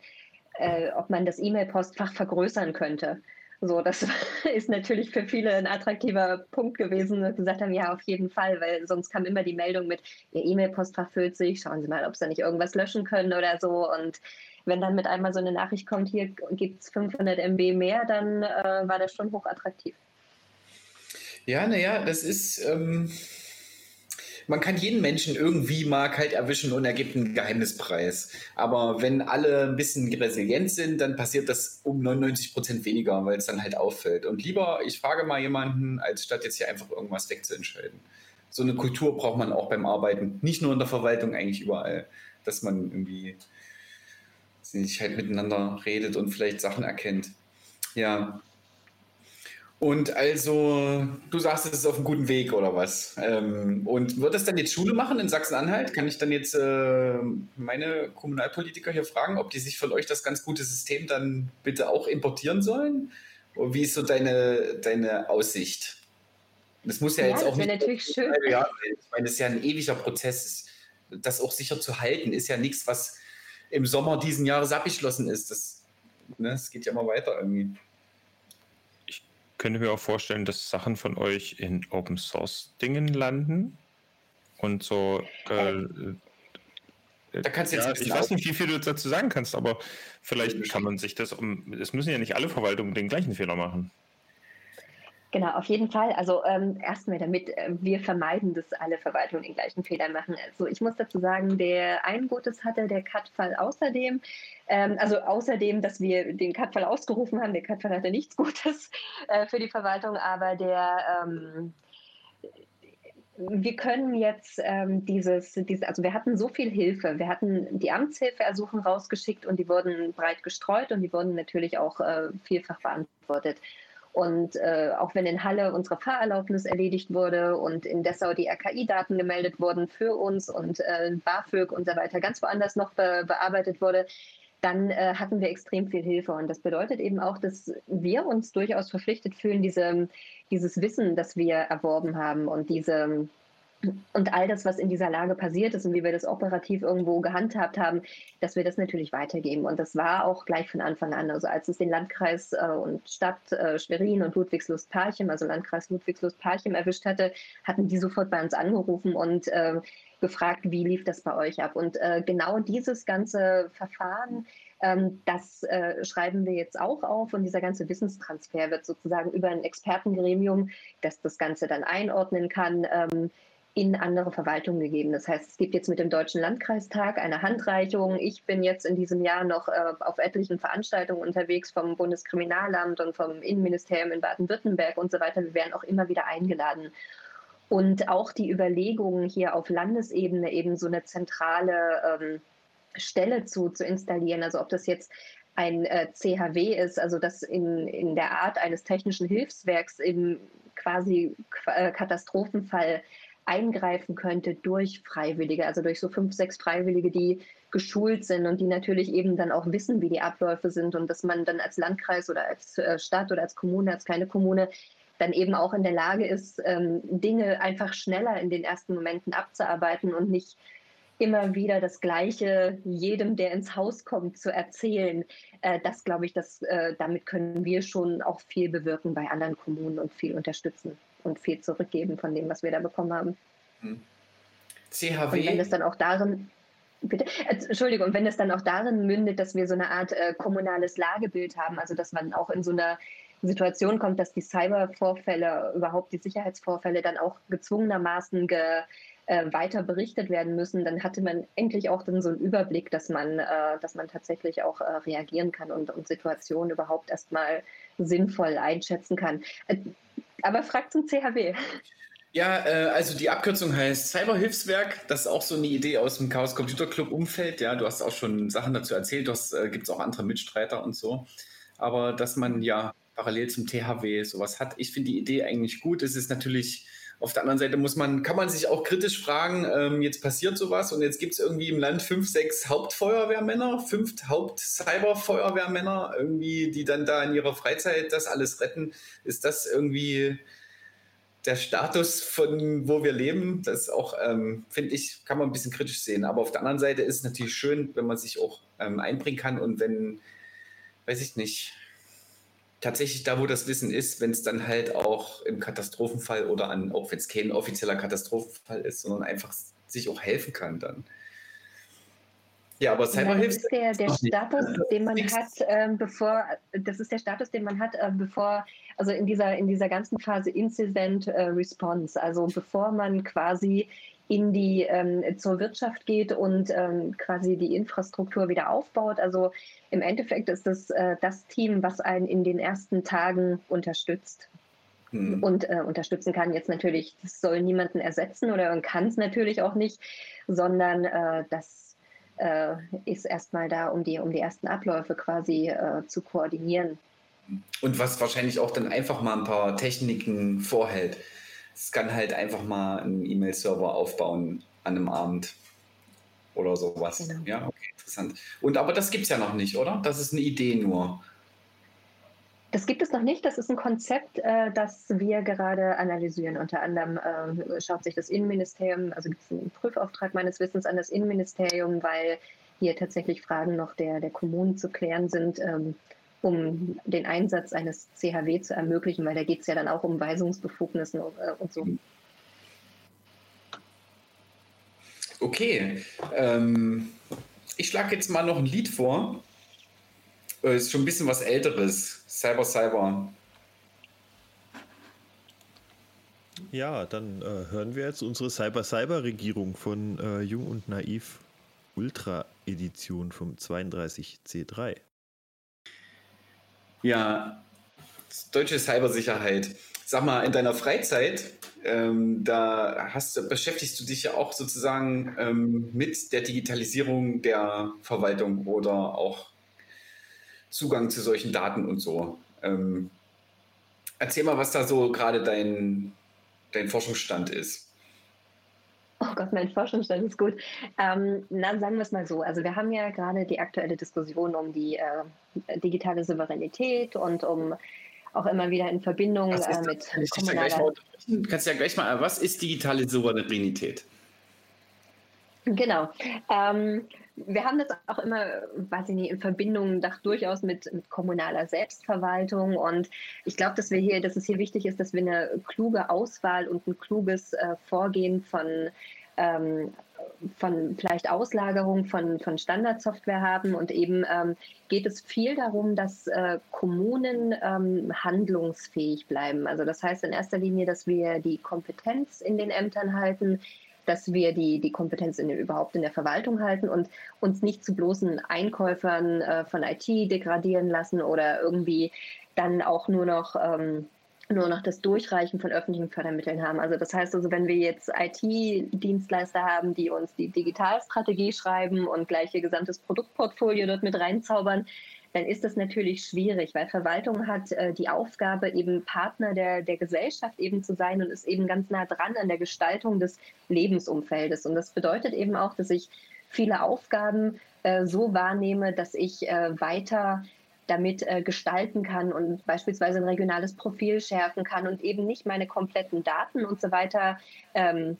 S4: äh, ob man das E-Mail-Postfach vergrößern könnte. So, das ist natürlich für viele ein attraktiver Punkt gewesen, dass gesagt haben, ja, auf jeden Fall, weil sonst kam immer die Meldung mit, Ihr E-Mail-Postfach füllt sich, schauen Sie mal, ob Sie nicht irgendwas löschen können oder so. Und wenn dann mit einmal so eine Nachricht kommt, hier gibt es 500 MB mehr, dann äh, war das schon hochattraktiv.
S3: Ja, naja, das ist... Ähm man kann jeden Menschen irgendwie mal kalt erwischen und er gibt einen Geheimnispreis. Aber wenn alle ein bisschen resilient sind, dann passiert das um 99 Prozent weniger, weil es dann halt auffällt. Und lieber, ich frage mal jemanden, als statt jetzt hier einfach irgendwas wegzuentscheiden. So eine Kultur braucht man auch beim Arbeiten. Nicht nur in der Verwaltung, eigentlich überall. Dass man irgendwie sich halt miteinander redet und vielleicht Sachen erkennt. Ja, und also, du sagst, es ist auf einem guten Weg oder was? Ähm, und wird das dann jetzt Schule machen in Sachsen-Anhalt? Kann ich dann jetzt äh, meine Kommunalpolitiker hier fragen, ob die sich von euch das ganz gute System dann bitte auch importieren sollen? Und wie ist so deine, deine Aussicht? Das muss ja, ja jetzt auch
S4: nicht. natürlich schön.
S3: Ja, ich meine, das ist ja ein ewiger Prozess. Das auch sicher zu halten, ist ja nichts, was im Sommer diesen Jahres abgeschlossen ist. Das, ne, das geht ja immer weiter irgendwie
S6: könnte mir auch vorstellen, dass Sachen von euch in Open Source Dingen landen und so. Äh,
S3: äh da kannst du jetzt
S6: ja, ich weiß nicht, wie viel du dazu sagen kannst, aber vielleicht kann man sich das um. Es müssen ja nicht alle Verwaltungen den gleichen Fehler machen.
S4: Genau, auf jeden Fall. Also ähm, erstmal damit äh, wir vermeiden, dass alle Verwaltungen den gleichen Fehler machen. Also ich muss dazu sagen, der ein Gutes hatte der Cut-Fall außerdem. Ähm, also außerdem, dass wir den Cut-Fall ausgerufen haben. Der Cut-Fall hatte nichts Gutes äh, für die Verwaltung, aber der ähm, wir können jetzt ähm, dieses, dieses, also wir hatten so viel Hilfe. Wir hatten die Amtshilfeersuchen rausgeschickt und die wurden breit gestreut und die wurden natürlich auch äh, vielfach beantwortet. Und äh, auch wenn in Halle unsere Fahrerlaubnis erledigt wurde und in Dessau die RKI-Daten gemeldet wurden für uns und äh, BAföG und so weiter ganz woanders noch be bearbeitet wurde, dann äh, hatten wir extrem viel Hilfe. Und das bedeutet eben auch, dass wir uns durchaus verpflichtet fühlen, diese, dieses Wissen, das wir erworben haben und diese und all das, was in dieser Lage passiert ist und wie wir das operativ irgendwo gehandhabt haben, dass wir das natürlich weitergeben. Und das war auch gleich von Anfang an. Also als es den Landkreis äh, und Stadt äh, Schwerin und Ludwigslust-Parchim, also Landkreis Ludwigslust-Parchim erwischt hatte, hatten die sofort bei uns angerufen und äh, gefragt, wie lief das bei euch ab. Und äh, genau dieses ganze Verfahren, ähm, das äh, schreiben wir jetzt auch auf und dieser ganze Wissenstransfer wird sozusagen über ein Expertengremium, das das Ganze dann einordnen kann, ähm, in andere Verwaltungen gegeben. Das heißt, es gibt jetzt mit dem Deutschen Landkreistag eine Handreichung. Ich bin jetzt in diesem Jahr noch äh, auf etlichen Veranstaltungen unterwegs vom Bundeskriminalamt und vom Innenministerium in Baden-Württemberg und so weiter. Wir werden auch immer wieder eingeladen. Und auch die Überlegungen hier auf Landesebene eben so eine zentrale ähm, Stelle zu, zu installieren. Also ob das jetzt ein äh, CHW ist, also das in, in der Art eines technischen Hilfswerks im quasi äh, Katastrophenfall eingreifen könnte durch Freiwillige, also durch so fünf, sechs Freiwillige, die geschult sind und die natürlich eben dann auch wissen, wie die Abläufe sind und dass man dann als Landkreis oder als äh, Stadt oder als Kommune, als kleine Kommune dann eben auch in der Lage ist, ähm, Dinge einfach schneller in den ersten Momenten abzuarbeiten und nicht immer wieder das Gleiche jedem, der ins Haus kommt, zu erzählen. Äh, das glaube ich, dass, äh, damit können wir schon auch viel bewirken bei anderen Kommunen und viel unterstützen und viel zurückgeben von dem, was wir da bekommen haben. CHW. Und wenn es dann auch darin, bitte, Entschuldigung, wenn es dann auch darin mündet, dass wir so eine Art äh, kommunales Lagebild haben, also dass man auch in so einer Situation kommt, dass die Cybervorfälle, überhaupt die Sicherheitsvorfälle dann auch gezwungenermaßen ge, äh, weiter berichtet werden müssen, dann hatte man endlich auch dann so einen Überblick, dass man, äh, dass man tatsächlich auch äh, reagieren kann und, und Situationen überhaupt erstmal sinnvoll einschätzen kann. Aber fragt zum CHW.
S3: Ja, äh, also die Abkürzung heißt Cyberhilfswerk. Das ist auch so eine Idee aus dem Chaos Computer Club Umfeld. Ja, du hast auch schon Sachen dazu erzählt. Du äh, gibt es auch andere Mitstreiter und so. Aber dass man ja parallel zum THW sowas hat. Ich finde die Idee eigentlich gut. Es ist natürlich auf der anderen Seite muss man, kann man sich auch kritisch fragen, ähm, jetzt passiert sowas und jetzt gibt es irgendwie im Land fünf, sechs Hauptfeuerwehrmänner, fünf Haupt-Cyberfeuerwehrmänner, irgendwie, die dann da in ihrer Freizeit das alles retten. Ist das irgendwie der Status von wo wir leben? Das auch, ähm, finde ich, kann man ein bisschen kritisch sehen. Aber auf der anderen Seite ist es natürlich schön, wenn man sich auch ähm, einbringen kann und wenn, weiß ich nicht, tatsächlich da, wo das Wissen ist, wenn es dann halt auch im Katastrophenfall oder an, auch wenn es kein offizieller Katastrophenfall ist, sondern einfach sich auch helfen kann dann.
S4: Ja, aber Cyberhilfe ist der, der Status, den man hat, äh, bevor, das ist der Status, den man hat, äh, bevor, also in dieser, in dieser ganzen Phase Incident äh, Response, also bevor man quasi in die ähm, zur Wirtschaft geht und ähm, quasi die Infrastruktur wieder aufbaut. Also im Endeffekt ist es äh, das Team, was einen in den ersten Tagen unterstützt mhm. und äh, unterstützen kann. Jetzt natürlich, das soll niemanden ersetzen oder kann es natürlich auch nicht, sondern äh, das äh, ist erstmal da, um die, um die ersten Abläufe quasi äh, zu koordinieren.
S3: Und was wahrscheinlich auch dann einfach mal ein paar Techniken vorhält es kann halt einfach mal einen E-Mail-Server aufbauen an einem Abend oder sowas. Genau. Ja, okay, interessant. Und aber das gibt es ja noch nicht, oder? Das ist eine Idee nur.
S4: Das gibt es noch nicht. Das ist ein Konzept, äh, das wir gerade analysieren. Unter anderem äh, schaut sich das Innenministerium, also gibt es einen Prüfauftrag meines Wissens an das Innenministerium, weil hier tatsächlich Fragen noch der, der Kommunen zu klären sind. Ähm, um den Einsatz eines CHW zu ermöglichen, weil da geht es ja dann auch um Weisungsbefugnissen äh, und so.
S3: Okay, ähm, ich schlage jetzt mal noch ein Lied vor. Äh, ist schon ein bisschen was Älteres. Cyber Cyber.
S5: Ja, dann äh, hören wir jetzt unsere Cyber Cyber Regierung von äh, Jung und Naiv Ultra Edition vom 32C3.
S3: Ja, deutsche Cybersicherheit. Sag mal, in deiner Freizeit, ähm, da hast, beschäftigst du dich ja auch sozusagen ähm, mit der Digitalisierung der Verwaltung oder auch Zugang zu solchen Daten und so. Ähm, erzähl mal, was da so gerade dein, dein Forschungsstand ist.
S4: Oh Gott, mein Forschungsstand ist gut. Ähm, na, sagen wir es mal so. Also wir haben ja gerade die aktuelle Diskussion um die äh, digitale Souveränität und um auch immer wieder in Verbindung äh, mit
S3: kommunaler... Ja kannst ja gleich mal, was ist digitale Souveränität?
S4: Genau. Ähm, wir haben das auch immer, weiß ich nicht, in Verbindung doch durchaus mit, mit, kommunaler Selbstverwaltung. Und ich glaube, dass wir hier, dass es hier wichtig ist, dass wir eine kluge Auswahl und ein kluges äh, Vorgehen von ähm, von vielleicht Auslagerung von, von Standardsoftware haben. Und eben ähm, geht es viel darum, dass äh, Kommunen ähm, handlungsfähig bleiben. Also das heißt in erster Linie, dass wir die Kompetenz in den Ämtern halten, dass wir die, die Kompetenz in, überhaupt in der Verwaltung halten und uns nicht zu bloßen Einkäufern äh, von IT degradieren lassen oder irgendwie dann auch nur noch ähm, nur noch das Durchreichen von öffentlichen Fördermitteln haben. Also das heißt also, wenn wir jetzt IT-Dienstleister haben, die uns die Digitalstrategie schreiben und gleich ihr gesamtes Produktportfolio dort mit reinzaubern, dann ist das natürlich schwierig, weil Verwaltung hat äh, die Aufgabe, eben Partner der, der Gesellschaft eben zu sein und ist eben ganz nah dran an der Gestaltung des Lebensumfeldes. Und das bedeutet eben auch, dass ich viele Aufgaben äh, so wahrnehme, dass ich äh, weiter damit äh, gestalten kann und beispielsweise ein regionales Profil schärfen kann und eben nicht meine kompletten Daten und so weiter ähm, äh,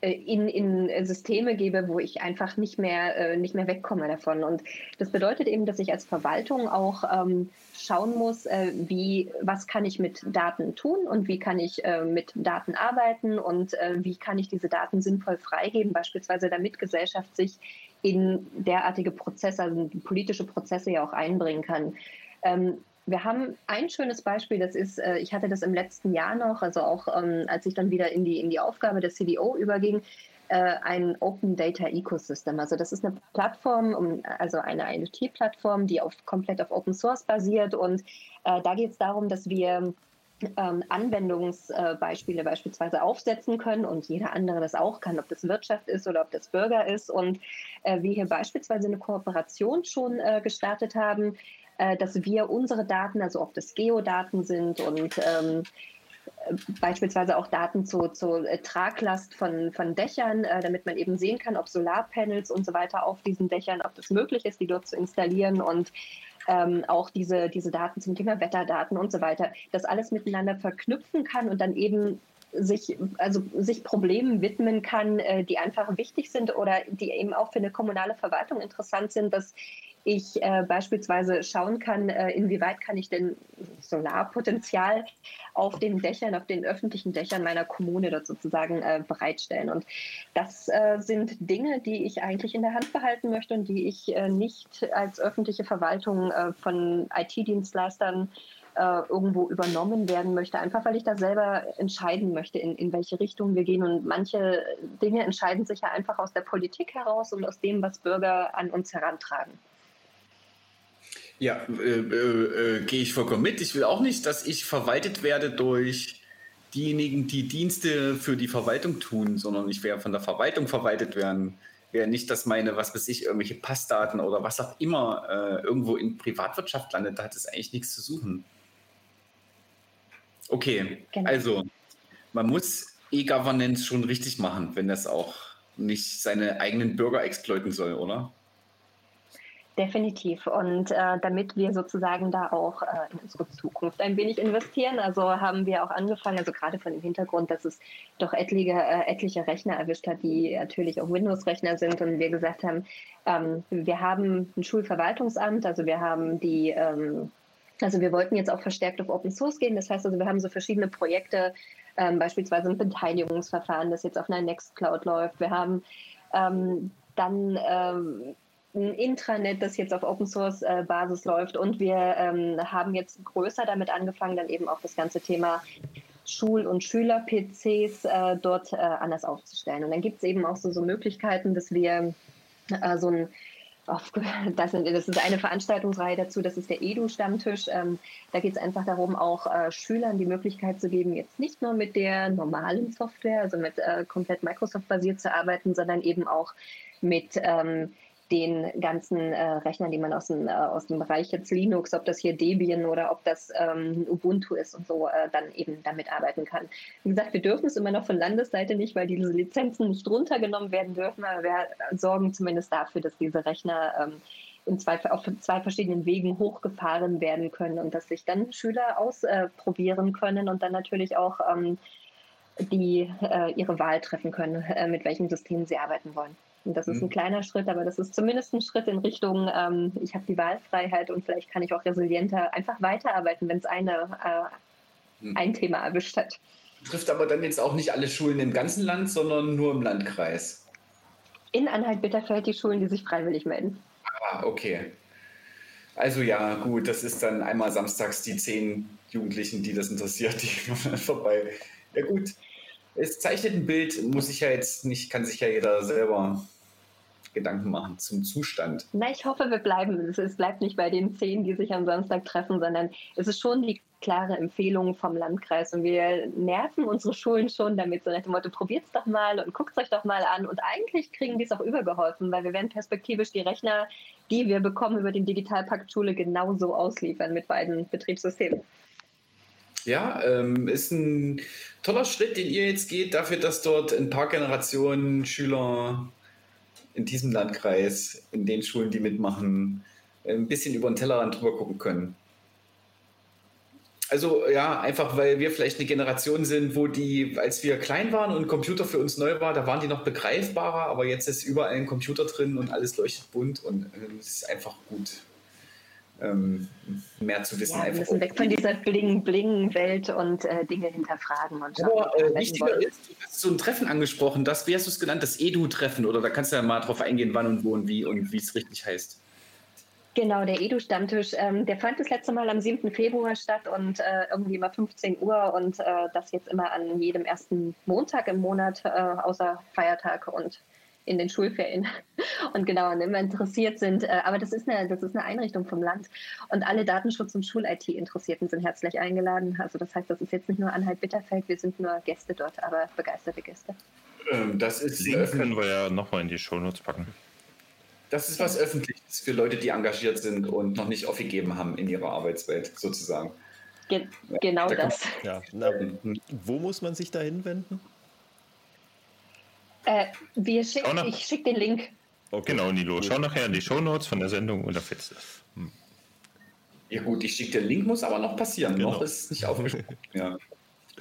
S4: in, in Systeme gebe, wo ich einfach nicht mehr, äh, nicht mehr wegkomme davon. Und das bedeutet eben, dass ich als Verwaltung auch ähm, schauen muss, äh, wie, was kann ich mit Daten tun und wie kann ich äh, mit Daten arbeiten und äh, wie kann ich diese Daten sinnvoll freigeben, beispielsweise damit Gesellschaft sich in derartige Prozesse, also politische Prozesse ja auch einbringen kann. Ähm, wir haben ein schönes Beispiel, das ist, äh, ich hatte das im letzten Jahr noch, also auch ähm, als ich dann wieder in die, in die Aufgabe der CDO überging, äh, ein Open Data Ecosystem. Also das ist eine Plattform, also eine IoT-Plattform, die auf, komplett auf Open Source basiert. Und äh, da geht es darum, dass wir ähm, Anwendungsbeispiele beispielsweise aufsetzen können und jeder andere das auch kann, ob das Wirtschaft ist oder ob das Bürger ist. Und wir hier beispielsweise eine Kooperation schon gestartet haben, äh, dass wir unsere Daten, also ob das Geodaten sind und ähm, beispielsweise auch Daten zur zu äh, Traglast von, von Dächern, äh, damit man eben sehen kann, ob Solarpanels und so weiter auf diesen Dächern, ob das möglich ist, die dort zu installieren und ähm, auch diese, diese Daten zum Thema Wetterdaten und so weiter, das alles miteinander verknüpfen kann und dann eben sich, also sich Problemen widmen kann, äh, die einfach wichtig sind oder die eben auch für eine kommunale Verwaltung interessant sind, dass ich äh, beispielsweise schauen kann, äh, inwieweit kann ich denn Solarpotenzial auf den Dächern, auf den öffentlichen Dächern meiner Kommune dort sozusagen äh, bereitstellen. Und das äh, sind Dinge, die ich eigentlich in der Hand behalten möchte und die ich äh, nicht als öffentliche Verwaltung äh, von IT-Dienstleistern irgendwo übernommen werden möchte, einfach weil ich da selber entscheiden möchte, in, in welche Richtung wir gehen. Und manche Dinge entscheiden sich ja einfach aus der Politik heraus und aus dem, was Bürger an uns herantragen.
S3: Ja, äh, äh, äh, gehe ich vollkommen mit. Ich will auch nicht, dass ich verwaltet werde durch diejenigen, die Dienste für die Verwaltung tun, sondern ich werde von der Verwaltung verwaltet werden. Wäre nicht, dass meine, was weiß ich, irgendwelche Passdaten oder was auch immer äh, irgendwo in Privatwirtschaft landet. Da hat es eigentlich nichts zu suchen. Okay, genau. also man muss E-Governance schon richtig machen, wenn das auch nicht seine eigenen Bürger exploiten soll, oder?
S4: Definitiv. Und äh, damit wir sozusagen da auch äh, in unsere Zukunft ein wenig investieren, also haben wir auch angefangen, also gerade von dem Hintergrund, dass es doch etliche, äh, etliche Rechner erwischt hat, die natürlich auch Windows-Rechner sind und wir gesagt haben, ähm, wir haben ein Schulverwaltungsamt, also wir haben die, ähm, also wir wollten jetzt auch verstärkt auf Open Source gehen. Das heißt also, wir haben so verschiedene Projekte, ähm, beispielsweise ein Beteiligungsverfahren, das jetzt auf einer Nextcloud läuft. Wir haben ähm, dann ähm, ein Intranet, das jetzt auf Open Source äh, Basis läuft. Und wir ähm, haben jetzt größer damit angefangen, dann eben auch das ganze Thema Schul- und Schüler-PCs äh, dort äh, anders aufzustellen. Und dann gibt es eben auch so, so Möglichkeiten, dass wir äh, so ein auf, das, das, ist eine Veranstaltungsreihe dazu, das ist der Edu-Stammtisch. Ähm, da geht es einfach darum, auch äh, Schülern die Möglichkeit zu geben, jetzt nicht nur mit der normalen Software, also mit äh, komplett Microsoft-basiert zu arbeiten, sondern eben auch mit ähm, den ganzen äh, Rechnern, die man aus dem, äh, aus dem Bereich jetzt Linux, ob das hier Debian oder ob das ähm, Ubuntu ist und so, äh, dann eben damit arbeiten kann. Wie gesagt, wir dürfen es immer noch von Landesseite nicht, weil diese Lizenzen nicht runtergenommen werden dürfen, aber wir sorgen zumindest dafür, dass diese Rechner ähm, in zwei, auf zwei verschiedenen Wegen hochgefahren werden können und dass sich dann Schüler ausprobieren können und dann natürlich auch ähm, die äh, ihre Wahl treffen können, äh, mit welchem System sie arbeiten wollen. Und das ist ein mhm. kleiner Schritt, aber das ist zumindest ein Schritt in Richtung, ähm, ich habe die Wahlfreiheit und vielleicht kann ich auch resilienter einfach weiterarbeiten, wenn es eine, äh, mhm. ein Thema erwischt hat.
S3: Trifft aber dann jetzt auch nicht alle Schulen im ganzen Land, sondern nur im Landkreis.
S4: In Anhalt-Bitterfeld die Schulen, die sich freiwillig melden.
S3: Ah, okay. Also ja, gut, das ist dann einmal samstags die zehn Jugendlichen, die das interessiert, die kommen vorbei. Ja gut, es zeichnet ein Bild, muss ich ja jetzt nicht, kann sich ja jeder selber Gedanken machen zum Zustand.
S4: Na, ich hoffe, wir bleiben. Es, bleibt nicht bei den zehn, die sich am Samstag treffen, sondern es ist schon die klare Empfehlung vom Landkreis. Und wir nerven unsere Schulen schon damit, so nach dem Motto, probiert es doch mal und guckt es euch doch mal an. Und eigentlich kriegen die es auch übergeholfen, weil wir werden perspektivisch die Rechner, die wir bekommen über den Digitalpakt Schule, genauso ausliefern mit beiden Betriebssystemen.
S3: Ja, ähm, ist ein toller Schritt, den ihr jetzt geht, dafür, dass dort ein paar Generationen Schüler in diesem Landkreis, in den Schulen, die mitmachen, ein bisschen über den Tellerrand drüber gucken können. Also ja, einfach weil wir vielleicht eine Generation sind, wo die, als wir klein waren und Computer für uns neu war, da waren die noch begreifbarer, aber jetzt ist überall ein Computer drin und alles leuchtet bunt und äh, es ist einfach gut, ähm, mehr zu wissen.
S4: Ja, wir müssen weg von dieser Bling-Bling-Welt und äh, Dinge hinterfragen. Und
S3: aber äh, wichtiger ist, du hast so ein Treffen angesprochen, das, wie hast du es genannt, das Edu-Treffen oder da kannst du ja mal drauf eingehen, wann und wo und wie und wie es richtig heißt.
S4: Genau, der Edu-Stammtisch, ähm, der fand das letzte Mal am 7. Februar statt und äh, irgendwie immer 15 Uhr und äh, das jetzt immer an jedem ersten Montag im Monat, äh, außer Feiertag und in den Schulferien und genau, und immer interessiert sind. Äh, aber das ist, eine, das ist eine Einrichtung vom Land und alle Datenschutz- und Schul-IT-Interessierten sind herzlich eingeladen. Also das heißt, das ist jetzt nicht nur Anhalt-Bitterfeld, wir sind nur Gäste dort, aber begeisterte Gäste.
S3: Ähm, das ist...
S6: Link können wir ja nochmal in die Shownotes packen.
S3: Das ist was Öffentliches für Leute, die engagiert sind und noch nicht aufgegeben haben in ihrer Arbeitswelt, sozusagen.
S4: Ge genau
S5: da
S4: das.
S5: Ja, na, wo muss man sich da hinwenden?
S4: Äh, wir schick, ich schicke den Link.
S6: Okay. Genau, Nilo. Schau nachher in die Shownotes von der Sendung und da findest du es. Hm.
S3: Ja gut, ich schicke den Link, muss aber noch passieren. Genau. Noch ist es nicht aufgesprochen. ja.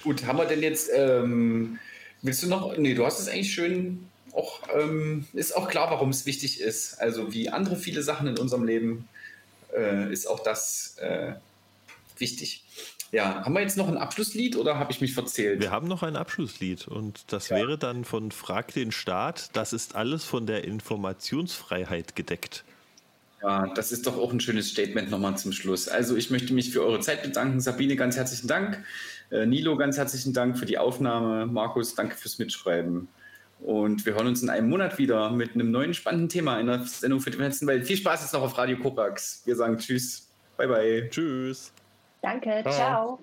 S3: Gut, haben wir denn jetzt, ähm, willst du noch, nee, du hast es eigentlich schön auch, ähm, ist auch klar, warum es wichtig ist. Also wie andere viele Sachen in unserem Leben äh, ist auch das äh, wichtig. Ja, haben wir jetzt noch ein Abschlusslied oder habe ich mich verzählt?
S5: Wir haben noch ein Abschlusslied und das ja. wäre dann von Frag den Staat. Das ist alles von der Informationsfreiheit gedeckt.
S3: Ja, das ist doch auch ein schönes Statement nochmal zum Schluss. Also ich möchte mich für eure Zeit bedanken. Sabine, ganz herzlichen Dank. Äh, Nilo, ganz herzlichen Dank für die Aufnahme. Markus, danke fürs Mitschreiben. Und wir hören uns in einem Monat wieder mit einem neuen spannenden Thema in der Sendung für die Vernetzten Welt. Viel Spaß jetzt noch auf Radio Korax. Wir sagen Tschüss. Bye, bye.
S5: Tschüss.
S4: Danke. ciao. ciao.